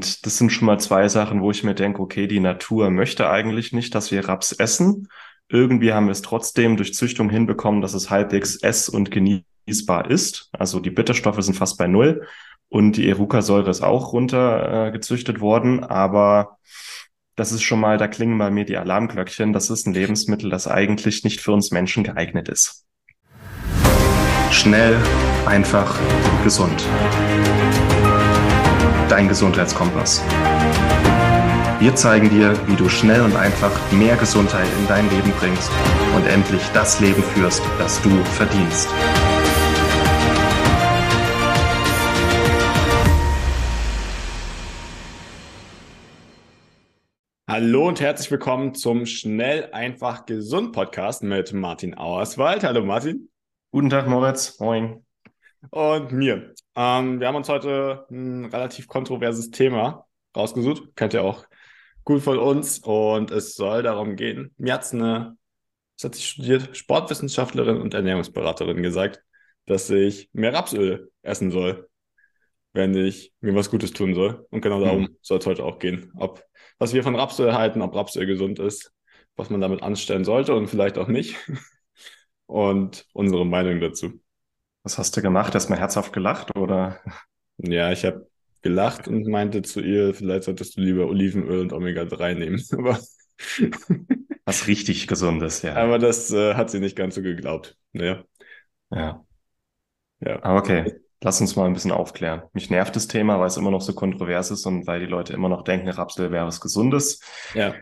Und das sind schon mal zwei Sachen, wo ich mir denke, okay, die Natur möchte eigentlich nicht, dass wir Raps essen. Irgendwie haben wir es trotzdem durch Züchtung hinbekommen, dass es halbwegs ess- und genießbar ist. Also die Bitterstoffe sind fast bei Null und die Eruca-Säure ist auch runter äh, worden. Aber das ist schon mal, da klingen bei mir die Alarmglöckchen. Das ist ein Lebensmittel, das eigentlich nicht für uns Menschen geeignet ist. Schnell, einfach, gesund. Dein Gesundheitskompass. Wir zeigen dir, wie du schnell und einfach mehr Gesundheit in dein Leben bringst und endlich das Leben führst, das du verdienst. Hallo und herzlich willkommen zum Schnell, einfach, gesund Podcast mit Martin Auerswald. Hallo Martin. Guten Tag, Moritz. Moin. Und mir. Ähm, wir haben uns heute ein relativ kontroverses Thema rausgesucht. Kennt ihr auch gut von uns. Und es soll darum gehen. Mir hat eine, was hat sie studiert? Sportwissenschaftlerin und Ernährungsberaterin gesagt, dass ich mehr Rapsöl essen soll, wenn ich mir was Gutes tun soll. Und genau darum mhm. soll es heute auch gehen. Ob was wir von Rapsöl halten, ob Rapsöl gesund ist, was man damit anstellen sollte und vielleicht auch nicht. Und unsere Meinung dazu. Was hast du gemacht? Hast du mal herzhaft gelacht oder? Ja, ich habe gelacht und meinte zu ihr, vielleicht solltest du lieber Olivenöl und Omega-3 nehmen. Aber was richtig gesundes, ja. Aber das äh, hat sie nicht ganz so geglaubt. Ja. Ja. Ja. Aber okay. Lass uns mal ein bisschen aufklären. Mich nervt das Thema, weil es immer noch so kontrovers ist und weil die Leute immer noch denken, Rapsöl wäre was Gesundes. Ja.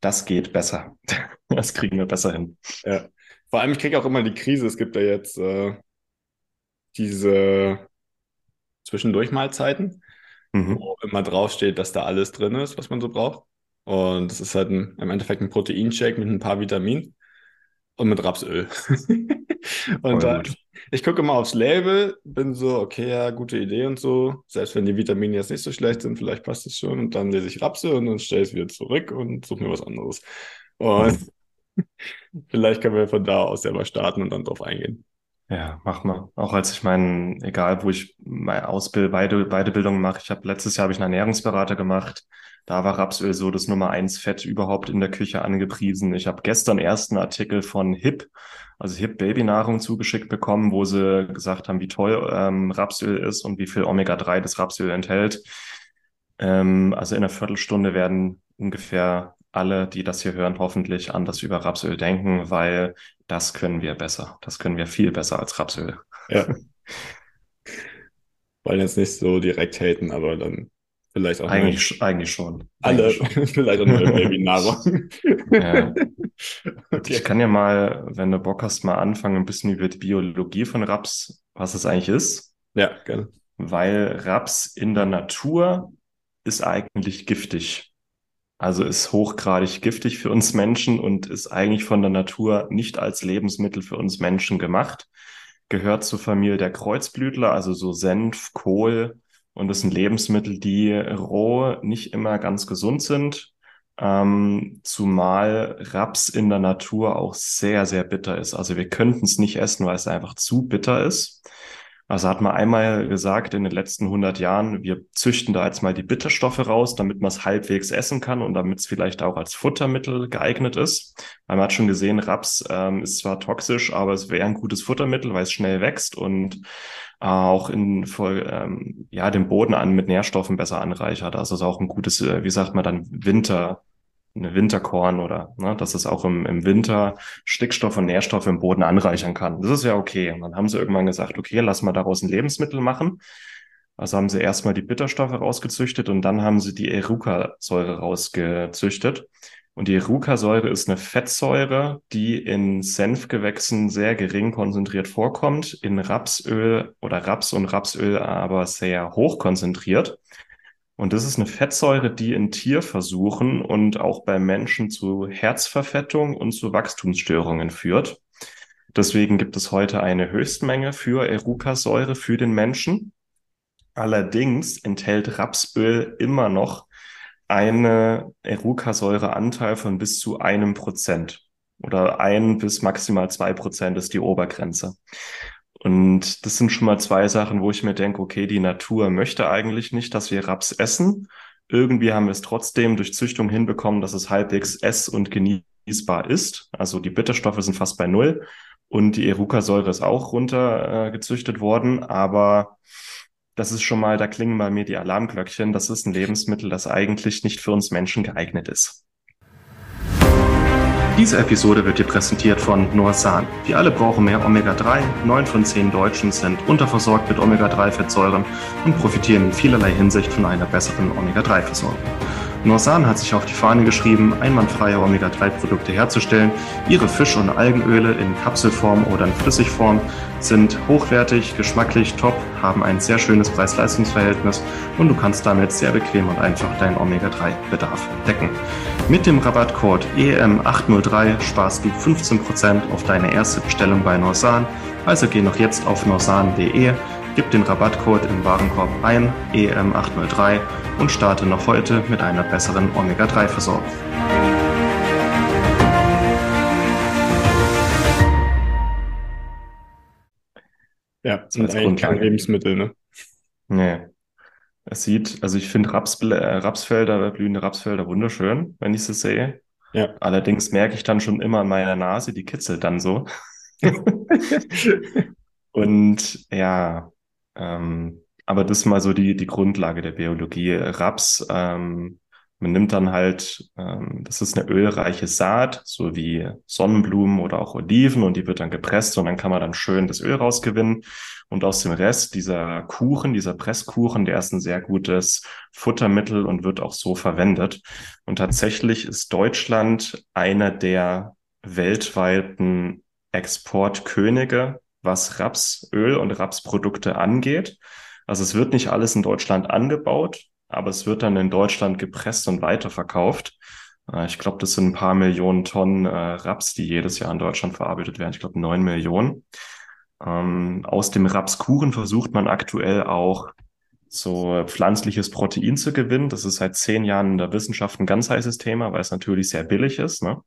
Das geht besser. Das kriegen wir besser hin. Ja. Vor allem, ich kriege auch immer die Krise. Es gibt ja jetzt äh, diese Zwischendurchmahlzeiten, mhm. wo immer draufsteht, dass da alles drin ist, was man so braucht. Und es ist halt ein, im Endeffekt ein Proteinshake mit ein paar Vitaminen und mit Rapsöl. und dann, ich gucke immer aufs Label, bin so, okay, ja, gute Idee und so. Selbst wenn die Vitamine jetzt nicht so schlecht sind, vielleicht passt es schon. Und dann lese ich Rapsöl und dann stelle ich es wieder zurück und suche mir was anderes. Und vielleicht können wir von da aus selber starten und dann drauf eingehen. Ja, mach mal. Auch als ich meinen, egal wo ich meine Ausbildung, beide, beide Bildungen mache, ich habe letztes Jahr habe ich einen Ernährungsberater gemacht. Da war Rapsöl so das Nummer eins Fett überhaupt in der Küche angepriesen. Ich habe gestern ersten Artikel von HIP, also HIP Babynahrung zugeschickt bekommen, wo sie gesagt haben, wie toll ähm, Rapsöl ist und wie viel Omega-3 das Rapsöl enthält. Ähm, also in einer Viertelstunde werden ungefähr alle, die das hier hören, hoffentlich anders über Rapsöl denken, weil das können wir besser. Das können wir viel besser als Rapsöl. Ja. Wollen jetzt nicht so direkt haten, aber dann Vielleicht auch eigentlich, mal. eigentlich schon. Alle, eigentlich vielleicht auch nur Babynahrung. ja. Okay. Ich kann ja mal, wenn du Bock hast, mal anfangen, ein bisschen über die Biologie von Raps, was es eigentlich ist. Ja, gerne. Weil Raps in der Natur ist eigentlich giftig. Also ist hochgradig giftig für uns Menschen und ist eigentlich von der Natur nicht als Lebensmittel für uns Menschen gemacht. Gehört zur Familie der Kreuzblütler, also so Senf, Kohl, und das sind Lebensmittel, die roh nicht immer ganz gesund sind, ähm, zumal Raps in der Natur auch sehr, sehr bitter ist. Also wir könnten es nicht essen, weil es einfach zu bitter ist. Also hat man einmal gesagt in den letzten 100 Jahren, wir züchten da jetzt mal die Bitterstoffe raus, damit man es halbwegs essen kann und damit es vielleicht auch als Futtermittel geeignet ist. Weil man hat schon gesehen, Raps ähm, ist zwar toxisch, aber es wäre ein gutes Futtermittel, weil es schnell wächst und äh, auch in voll, ähm, ja, den Boden an mit Nährstoffen besser anreichert. Also es ist auch ein gutes, äh, wie sagt man dann, Winter, eine Winterkorn oder ne, dass es auch im, im Winter Stickstoff und Nährstoffe im Boden anreichern kann. Das ist ja okay. Und dann haben sie irgendwann gesagt, okay, lass mal daraus ein Lebensmittel machen. Also haben sie erstmal die Bitterstoffe rausgezüchtet und dann haben sie die Eruca-Säure rausgezüchtet. Und die Eruca-Säure ist eine Fettsäure, die in Senfgewächsen sehr gering konzentriert vorkommt, in Rapsöl oder Raps und Rapsöl aber sehr hoch konzentriert. Und das ist eine Fettsäure, die in Tierversuchen und auch bei Menschen zu Herzverfettung und zu Wachstumsstörungen führt. Deswegen gibt es heute eine Höchstmenge für Eruca-Säure für den Menschen. Allerdings enthält Rapsöl immer noch eine Eruca-Säure-Anteil von bis zu einem Prozent oder ein bis maximal zwei Prozent ist die Obergrenze. Und das sind schon mal zwei Sachen, wo ich mir denke, okay, die Natur möchte eigentlich nicht, dass wir Raps essen. irgendwie haben wir es trotzdem durch Züchtung hinbekommen, dass es halbwegs ess- und genießbar ist. Also die Bitterstoffe sind fast bei Null und die Eruca-Säure ist auch runter äh, gezüchtet worden, aber das ist schon mal, da klingen bei mir die Alarmglöckchen. Das ist ein Lebensmittel, das eigentlich nicht für uns Menschen geeignet ist. Diese Episode wird dir präsentiert von Norsan. Wir alle brauchen mehr Omega-3. Neun von zehn Deutschen sind unterversorgt mit Omega-3-Fettsäuren und profitieren in vielerlei Hinsicht von einer besseren Omega-3-Versorgung. Norsan hat sich auf die Fahne geschrieben, einwandfreie Omega-3-Produkte herzustellen. Ihre Fisch- und Algenöle in Kapselform oder in Flüssigform sind hochwertig, geschmacklich top, haben ein sehr schönes Preis-Leistungs-Verhältnis und du kannst damit sehr bequem und einfach deinen Omega-3-Bedarf decken. Mit dem Rabattcode EM803 sparst du 15% auf deine erste Bestellung bei Norsan. Also geh noch jetzt auf norsan.de Gib den Rabattcode im Warenkorb ein, EM803, und starte noch heute mit einer besseren Omega-3-Versorgung. Ja, sind eigentlich kein Lebensmittel, ne? Nee. Es sieht, also ich finde Raps, äh, Rapsfelder, blühende Rapsfelder wunderschön, wenn ich sie sehe. Ja. Allerdings merke ich dann schon immer an meiner Nase, die kitzelt dann so. Und ja, ähm, aber das ist mal so die, die Grundlage der Biologie. Raps, ähm, man nimmt dann halt, ähm, das ist eine ölreiche Saat, so wie Sonnenblumen oder auch Oliven und die wird dann gepresst und dann kann man dann schön das Öl rausgewinnen. Und aus dem Rest dieser Kuchen, dieser Presskuchen, der ist ein sehr gutes Futtermittel und wird auch so verwendet. Und tatsächlich ist Deutschland einer der weltweiten Exportkönige was Rapsöl und Rapsprodukte angeht. Also es wird nicht alles in Deutschland angebaut, aber es wird dann in Deutschland gepresst und weiterverkauft. Äh, ich glaube, das sind ein paar Millionen Tonnen äh, Raps, die jedes Jahr in Deutschland verarbeitet werden. Ich glaube, neun Millionen. Ähm, aus dem Rapskuchen versucht man aktuell auch so pflanzliches Protein zu gewinnen. Das ist seit zehn Jahren in der Wissenschaft ein ganz heißes Thema, weil es natürlich sehr billig ist. Ne?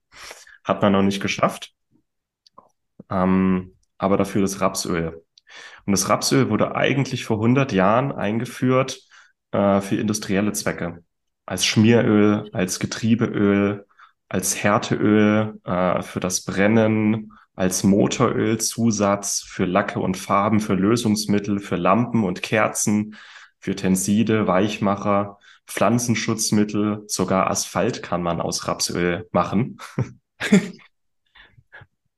Hat man noch nicht geschafft. Ähm, aber dafür das Rapsöl. Und das Rapsöl wurde eigentlich vor 100 Jahren eingeführt äh, für industrielle Zwecke. Als Schmieröl, als Getriebeöl, als Härteöl äh, für das Brennen, als Motorölzusatz für Lacke und Farben, für Lösungsmittel, für Lampen und Kerzen, für Tenside, Weichmacher, Pflanzenschutzmittel, sogar Asphalt kann man aus Rapsöl machen.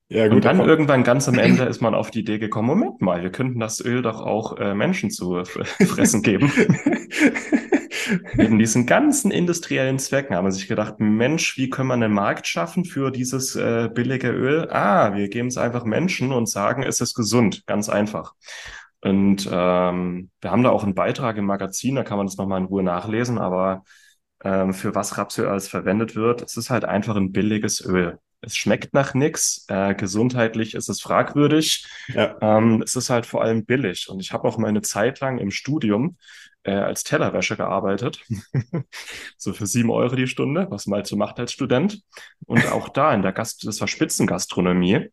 Ja, gut, und dann irgendwann ganz am Ende ist man auf die Idee gekommen, Moment mal, wir könnten das Öl doch auch äh, Menschen zu fressen geben. Neben diesen ganzen industriellen Zwecken haben wir sich gedacht, Mensch, wie können wir einen Markt schaffen für dieses äh, billige Öl? Ah, wir geben es einfach Menschen und sagen, es ist gesund, ganz einfach. Und ähm, wir haben da auch einen Beitrag im Magazin, da kann man das nochmal in Ruhe nachlesen, aber ähm, für was Rapsöl alles verwendet wird, es ist halt einfach ein billiges Öl es schmeckt nach nichts, äh, gesundheitlich ist es fragwürdig. Ja. Ähm, es ist halt vor allem billig. Und ich habe auch mal eine Zeit lang im Studium äh, als Tellerwäsche gearbeitet. so für sieben Euro die Stunde, was man halt so macht als Student. Und auch da in der Gast, das war Spitzengastronomie.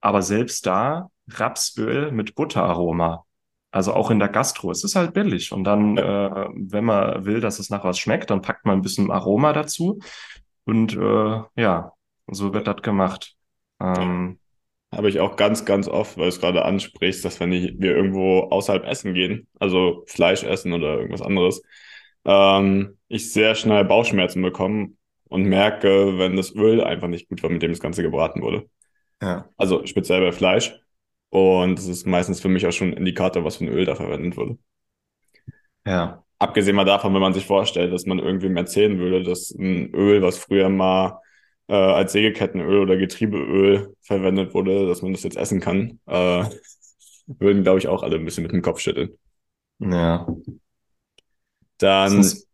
Aber selbst da Rapsöl mit Butteraroma. Also auch in der Gastro. Es ist halt billig. Und dann, äh, wenn man will, dass es nach was schmeckt, dann packt man ein bisschen Aroma dazu. Und äh, ja, so wird das gemacht. Ähm, Habe ich auch ganz, ganz oft, weil du es gerade ansprichst, dass wenn wir irgendwo außerhalb essen gehen, also Fleisch essen oder irgendwas anderes, ähm, ich sehr schnell Bauchschmerzen bekomme und merke, wenn das Öl einfach nicht gut war, mit dem das Ganze gebraten wurde. Ja. Also speziell bei Fleisch. Und das ist meistens für mich auch schon ein Indikator, was für ein Öl da verwendet wurde. Ja. Abgesehen mal davon, wenn man sich vorstellt, dass man irgendwem erzählen würde, dass ein Öl, was früher mal äh, als Sägekettenöl oder Getriebeöl verwendet wurde, dass man das jetzt essen kann, äh, würden, glaube ich, auch alle ein bisschen mit dem Kopf schütteln. Ja. Dann, Sonst,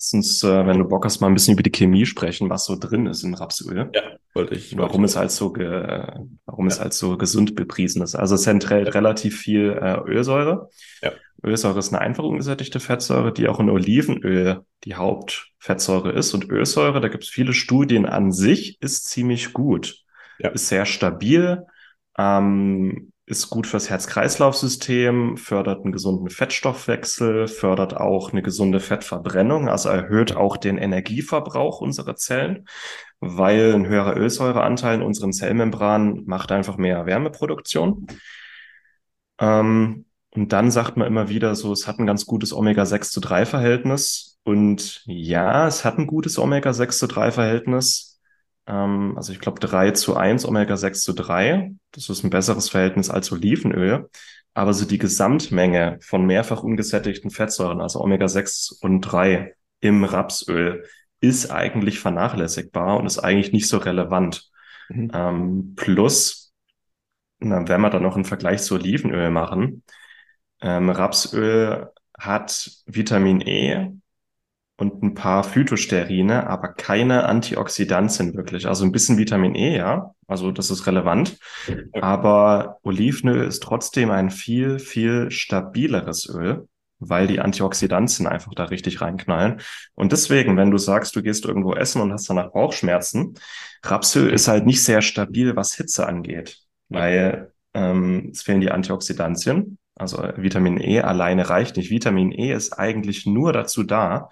ja. Sonst, äh, wenn du Bock hast, mal ein bisschen über die Chemie sprechen, was so drin ist in Rapsöl. Ja, wollte ich. Warum es halt so, warum ja. es halt so gesund bepriesen ist. Also es enthält relativ viel äh, Ölsäure. Ja. Ölsäure ist eine einfach ungesättigte Fettsäure, die auch in Olivenöl die Hauptfettsäure ist. Und Ölsäure, da gibt es viele Studien an sich, ist ziemlich gut. Ja. Ist sehr stabil, ähm, ist gut fürs Herz-Kreislauf-System, fördert einen gesunden Fettstoffwechsel, fördert auch eine gesunde Fettverbrennung, also erhöht auch den Energieverbrauch unserer Zellen, weil ein höherer Ölsäureanteil in unseren Zellmembranen macht einfach mehr Wärmeproduktion. Ähm, und dann sagt man immer wieder so, es hat ein ganz gutes Omega-6 zu 3 Verhältnis. Und ja, es hat ein gutes Omega-6 zu 3 Verhältnis. Ähm, also ich glaube 3 zu 1, Omega-6 zu 3. Das ist ein besseres Verhältnis als Olivenöl. Aber so die Gesamtmenge von mehrfach ungesättigten Fettsäuren, also Omega-6 und 3 im Rapsöl, ist eigentlich vernachlässigbar und ist eigentlich nicht so relevant. Mhm. Ähm, plus, na, wenn wir dann noch einen Vergleich zu Olivenöl machen, ähm, Rapsöl hat Vitamin E und ein paar Phytosterine, aber keine Antioxidantien wirklich. Also ein bisschen Vitamin E, ja, also das ist relevant. Aber Olivenöl ist trotzdem ein viel, viel stabileres Öl, weil die Antioxidantien einfach da richtig reinknallen. Und deswegen, wenn du sagst, du gehst irgendwo essen und hast danach Bauchschmerzen, Rapsöl ist halt nicht sehr stabil, was Hitze angeht, weil ähm, es fehlen die Antioxidantien. Also Vitamin E alleine reicht nicht. Vitamin E ist eigentlich nur dazu da,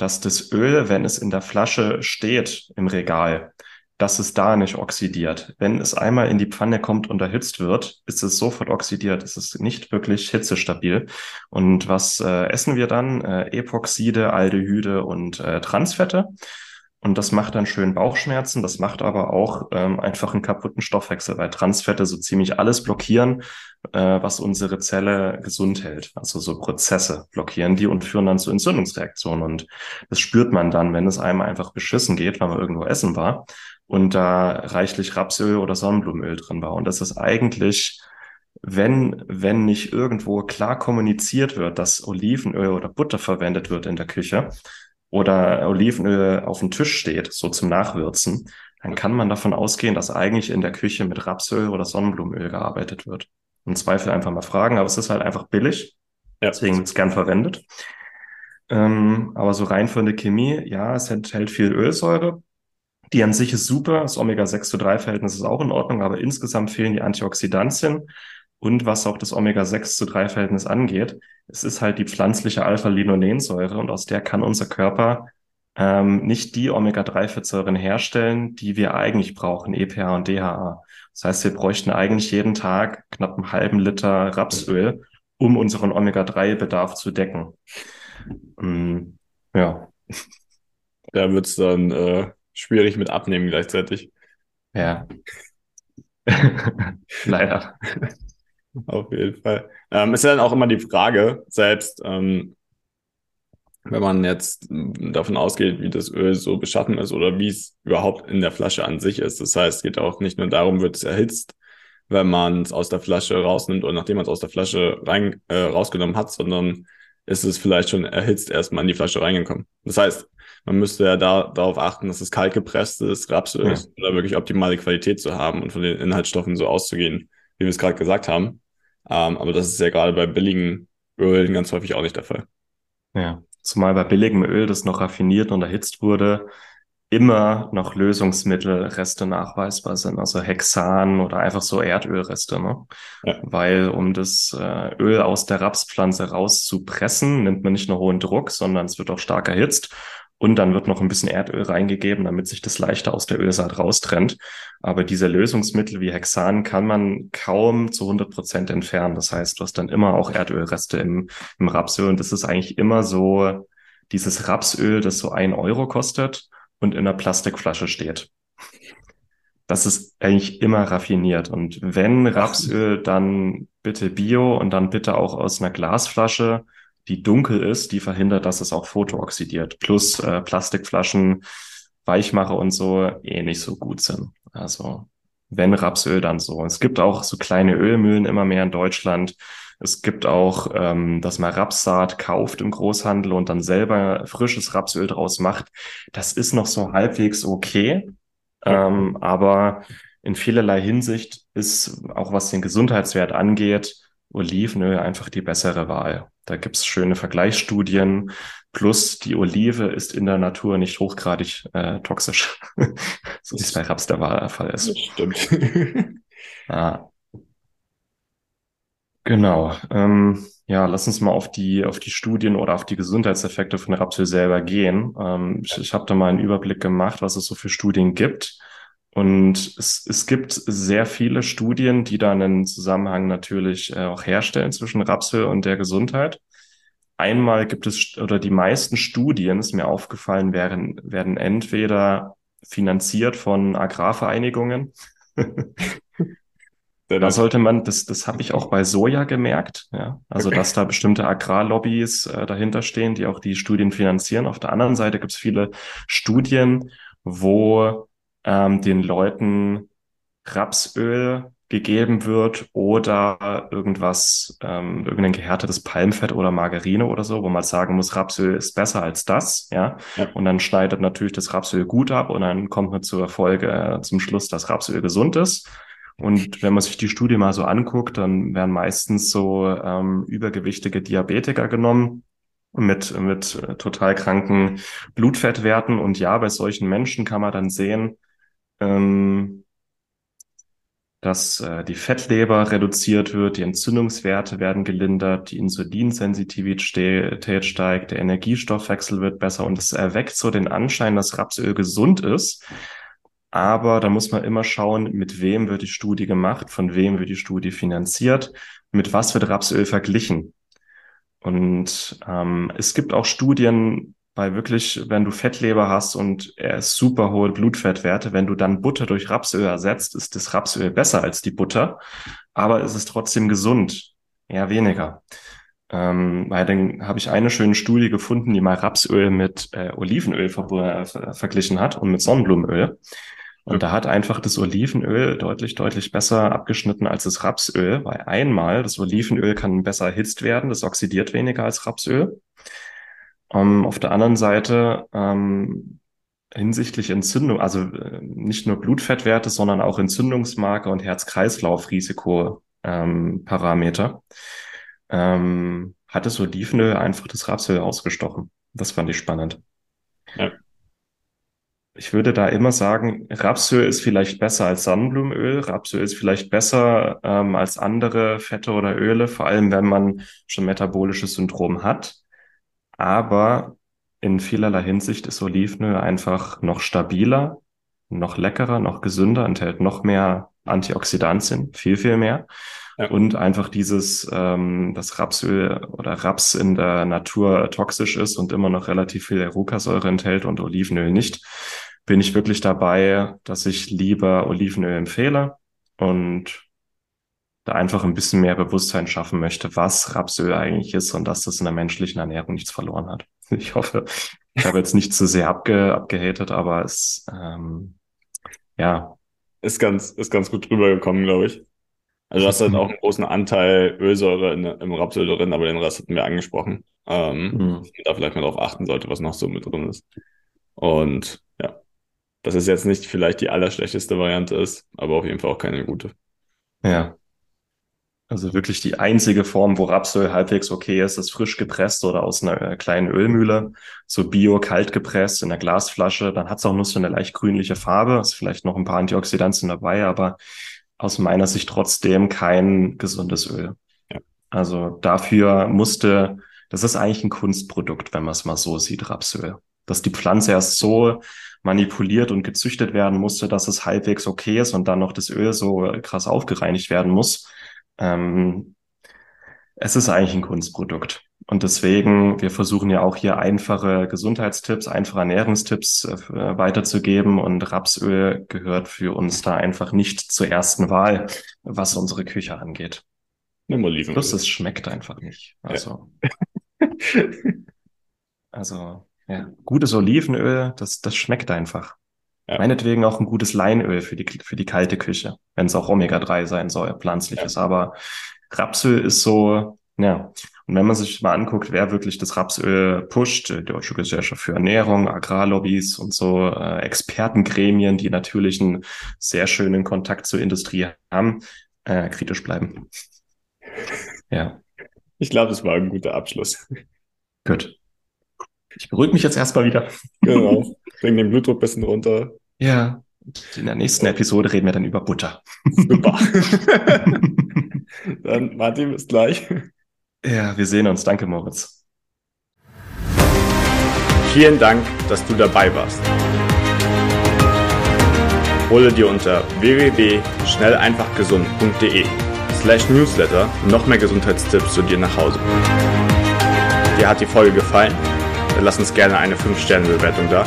dass das Öl, wenn es in der Flasche steht im Regal, dass es da nicht oxidiert. Wenn es einmal in die Pfanne kommt und erhitzt wird, ist es sofort oxidiert. Es ist nicht wirklich hitzestabil. Und was äh, essen wir dann? Äh, Epoxide, Aldehyde und äh, Transfette. Und das macht dann schön Bauchschmerzen. Das macht aber auch ähm, einfach einen kaputten Stoffwechsel, weil Transfette so ziemlich alles blockieren, äh, was unsere Zelle gesund hält. Also so Prozesse blockieren die und führen dann zu Entzündungsreaktionen. Und das spürt man dann, wenn es einem einfach beschissen geht, weil man irgendwo essen war und da reichlich Rapsöl oder Sonnenblumenöl drin war. Und das ist eigentlich wenn, wenn nicht irgendwo klar kommuniziert wird, dass Olivenöl oder Butter verwendet wird in der Küche, oder Olivenöl auf dem Tisch steht, so zum Nachwürzen, dann kann man davon ausgehen, dass eigentlich in der Küche mit Rapsöl oder Sonnenblumenöl gearbeitet wird. Im Zweifel einfach mal fragen, aber es ist halt einfach billig. Ja. Deswegen wird es gern verwendet. Ähm, aber so rein von der Chemie, ja, es enthält viel Ölsäure. Die an sich ist super. Das Omega-6 zu 3 Verhältnis ist auch in Ordnung, aber insgesamt fehlen die Antioxidantien. Und was auch das Omega-6 zu 3 Verhältnis angeht, es ist halt die pflanzliche Alpha-Linolensäure und aus der kann unser Körper ähm, nicht die Omega-3-Fettsäuren herstellen, die wir eigentlich brauchen, EPA und DHA. Das heißt, wir bräuchten eigentlich jeden Tag knapp einen halben Liter Rapsöl, um unseren Omega-3-Bedarf zu decken. Ähm, ja. Da wird's dann äh, schwierig mit abnehmen gleichzeitig. Ja. Leider. Auf jeden Fall. Ähm, ist ja dann auch immer die Frage, selbst ähm, wenn man jetzt davon ausgeht, wie das Öl so beschaffen ist oder wie es überhaupt in der Flasche an sich ist. Das heißt, es geht auch nicht nur darum, wird es erhitzt, wenn man es aus der Flasche rausnimmt oder nachdem man es aus der Flasche rein, äh, rausgenommen hat, sondern ist es vielleicht schon erhitzt erstmal in die Flasche reingekommen. Das heißt, man müsste ja da, darauf achten, dass es kaltgepresstes Rapsöl ja. ist oder wirklich optimale Qualität zu haben und von den Inhaltsstoffen so auszugehen, wie wir es gerade gesagt haben. Ähm, aber das ist ja gerade bei billigen Ölen ganz häufig auch nicht der Fall. Ja, zumal bei billigem Öl, das noch raffiniert und erhitzt wurde, immer noch Lösungsmittelreste nachweisbar sind, also Hexan oder einfach so Erdölreste. Ne? Ja. Weil um das äh, Öl aus der Rapspflanze rauszupressen, nimmt man nicht nur hohen Druck, sondern es wird auch stark erhitzt und dann wird noch ein bisschen Erdöl reingegeben, damit sich das leichter aus der Ölsaat raustrennt. Aber diese Lösungsmittel wie Hexan kann man kaum zu 100 Prozent entfernen. Das heißt, du hast dann immer auch Erdölreste im, im Rapsöl. Und das ist eigentlich immer so dieses Rapsöl, das so ein Euro kostet und in einer Plastikflasche steht. Das ist eigentlich immer raffiniert. Und wenn Rapsöl, dann bitte Bio und dann bitte auch aus einer Glasflasche die dunkel ist, die verhindert, dass es auch photooxidiert. Plus äh, Plastikflaschen, Weichmacher und so eh nicht so gut sind. Also wenn Rapsöl, dann so. Es gibt auch so kleine Ölmühlen immer mehr in Deutschland. Es gibt auch, ähm, dass man Rapssaat kauft im Großhandel und dann selber frisches Rapsöl draus macht. Das ist noch so halbwegs okay. Ähm, aber in vielerlei Hinsicht ist, auch was den Gesundheitswert angeht, Olivenöl einfach die bessere Wahl. Da gibt's schöne Vergleichsstudien. Plus die Olive ist in der Natur nicht hochgradig äh, toxisch, so wie es bei Raps der Fall ist. Das stimmt. ja. Genau. Ähm, ja, lass uns mal auf die, auf die Studien oder auf die Gesundheitseffekte von Rapsöl selber gehen. Ähm, ich ich habe da mal einen Überblick gemacht, was es so für Studien gibt. Und es, es gibt sehr viele Studien, die da einen Zusammenhang natürlich äh, auch herstellen zwischen Rapsöl und der Gesundheit. Einmal gibt es, oder die meisten Studien, ist mir aufgefallen, werden, werden entweder finanziert von Agrarvereinigungen. Da sollte man, das, das habe ich auch bei Soja gemerkt, ja. Also, okay. dass da bestimmte Agrarlobbys äh, dahinter stehen, die auch die Studien finanzieren. Auf der anderen Seite gibt es viele Studien, wo ähm, den Leuten Rapsöl gegeben wird oder irgendwas, ähm, irgendein gehärtetes Palmfett oder Margarine oder so, wo man sagen muss, Rapsöl ist besser als das, ja. ja. Und dann schneidet natürlich das Rapsöl gut ab und dann kommt man zur Folge, äh, zum Schluss, dass Rapsöl gesund ist. Und wenn man sich die Studie mal so anguckt, dann werden meistens so ähm, übergewichtige Diabetiker genommen mit, mit äh, total kranken Blutfettwerten. Und ja, bei solchen Menschen kann man dann sehen, ähm, dass äh, die Fettleber reduziert wird, die Entzündungswerte werden gelindert, die Insulinsensitivität steigt, der Energiestoffwechsel wird besser und es erweckt so den Anschein, dass Rapsöl gesund ist. Aber da muss man immer schauen, mit wem wird die Studie gemacht, von wem wird die Studie finanziert, mit was wird Rapsöl verglichen. Und ähm, es gibt auch Studien, weil wirklich, wenn du Fettleber hast und er ist super hohe Blutfettwerte, wenn du dann Butter durch Rapsöl ersetzt, ist das Rapsöl besser als die Butter, aber es ist trotzdem gesund, eher weniger. Ähm, weil dann habe ich eine schöne Studie gefunden, die mal Rapsöl mit äh, Olivenöl ver ver verglichen hat und mit Sonnenblumenöl. Und da hat einfach das Olivenöl deutlich, deutlich besser abgeschnitten als das Rapsöl, weil einmal das Olivenöl kann besser erhitzt werden, das oxidiert weniger als Rapsöl. Um, ähm, auf der anderen Seite ähm, hinsichtlich Entzündung, also äh, nicht nur Blutfettwerte, sondern auch Entzündungsmarker und Herz-Kreislauf-Risiko-Parameter, ähm, ähm, hat das Olivenöl einfach das Rapsöl ausgestochen. Das fand ich spannend. Ja. Ich würde da immer sagen, Rapsöl ist vielleicht besser als Sonnenblumenöl. Rapsöl ist vielleicht besser ähm, als andere Fette oder Öle, vor allem wenn man schon metabolisches Syndrom hat. Aber in vielerlei Hinsicht ist Olivenöl einfach noch stabiler, noch leckerer, noch gesünder, enthält noch mehr Antioxidantien, viel, viel mehr. Ja. Und einfach dieses, ähm, dass Rapsöl oder Raps in der Natur toxisch ist und immer noch relativ viel Erucasäure enthält und Olivenöl nicht, bin ich wirklich dabei, dass ich lieber Olivenöl empfehle und da einfach ein bisschen mehr Bewusstsein schaffen möchte, was Rapsöl eigentlich ist und dass das in der menschlichen Ernährung nichts verloren hat. Ich hoffe, ich habe jetzt nicht zu sehr abge abgehatet, aber es, ähm, ja. Ist ganz, ist ganz gut rübergekommen, glaube ich. Also du hast halt auch einen großen Anteil Ölsäure in, im Rapsöl drin, aber den Rest hatten wir angesprochen. Ähm, mhm. Da vielleicht mal drauf achten sollte, was noch so mit drin ist. Und ja, dass es jetzt nicht vielleicht die allerschlechteste Variante ist, aber auf jeden Fall auch keine gute. Ja. Also wirklich die einzige Form, wo Rapsöl halbwegs okay ist, ist frisch gepresst oder aus einer äh, kleinen Ölmühle, so bio kalt gepresst in einer Glasflasche. Dann hat es auch nur so eine leicht grünliche Farbe, ist vielleicht noch ein paar Antioxidantien dabei, aber aus meiner Sicht trotzdem kein gesundes Öl. Ja. Also dafür musste, das ist eigentlich ein Kunstprodukt, wenn man es mal so sieht, Rapsöl. Dass die Pflanze erst so manipuliert und gezüchtet werden musste, dass es halbwegs okay ist und dann noch das Öl so krass aufgereinigt werden muss. Ähm, es ist eigentlich ein Kunstprodukt. Und deswegen, wir versuchen ja auch hier einfache Gesundheitstipps, einfache Ernährungstipps äh, weiterzugeben. Und Rapsöl gehört für uns da einfach nicht zur ersten Wahl, was unsere Küche angeht. Nimm Olivenöl. Plus es schmeckt einfach nicht. Also, ja. also ja, gutes Olivenöl, das, das schmeckt einfach. Ja. Meinetwegen auch ein gutes Leinöl für die, für die kalte Küche, wenn es auch Omega-3 sein soll, pflanzliches. Ja. Aber Rapsöl ist so, ja. Und wenn man sich mal anguckt, wer wirklich das Rapsöl pusht, die Deutsche Gesellschaft für Ernährung, Agrarlobbys und so, äh, Expertengremien, die natürlich einen sehr schönen Kontakt zur Industrie haben, äh, kritisch bleiben. Ja. Ich glaube, das war ein guter Abschluss. Gut. Ich beruhige mich jetzt erstmal wieder. Genau. Bring den Blutdruck ein bisschen runter. Ja. In der nächsten Episode reden wir dann über Butter. Super. Dann Martin, bis gleich. Ja, wir sehen uns. Danke, Moritz. Vielen Dank, dass du dabei warst. Hole dir unter www.schnelleinfachgesund.de slash newsletter noch mehr Gesundheitstipps zu dir nach Hause. Dir hat die Folge gefallen? Dann lass uns gerne eine 5-Sterne-Bewertung da,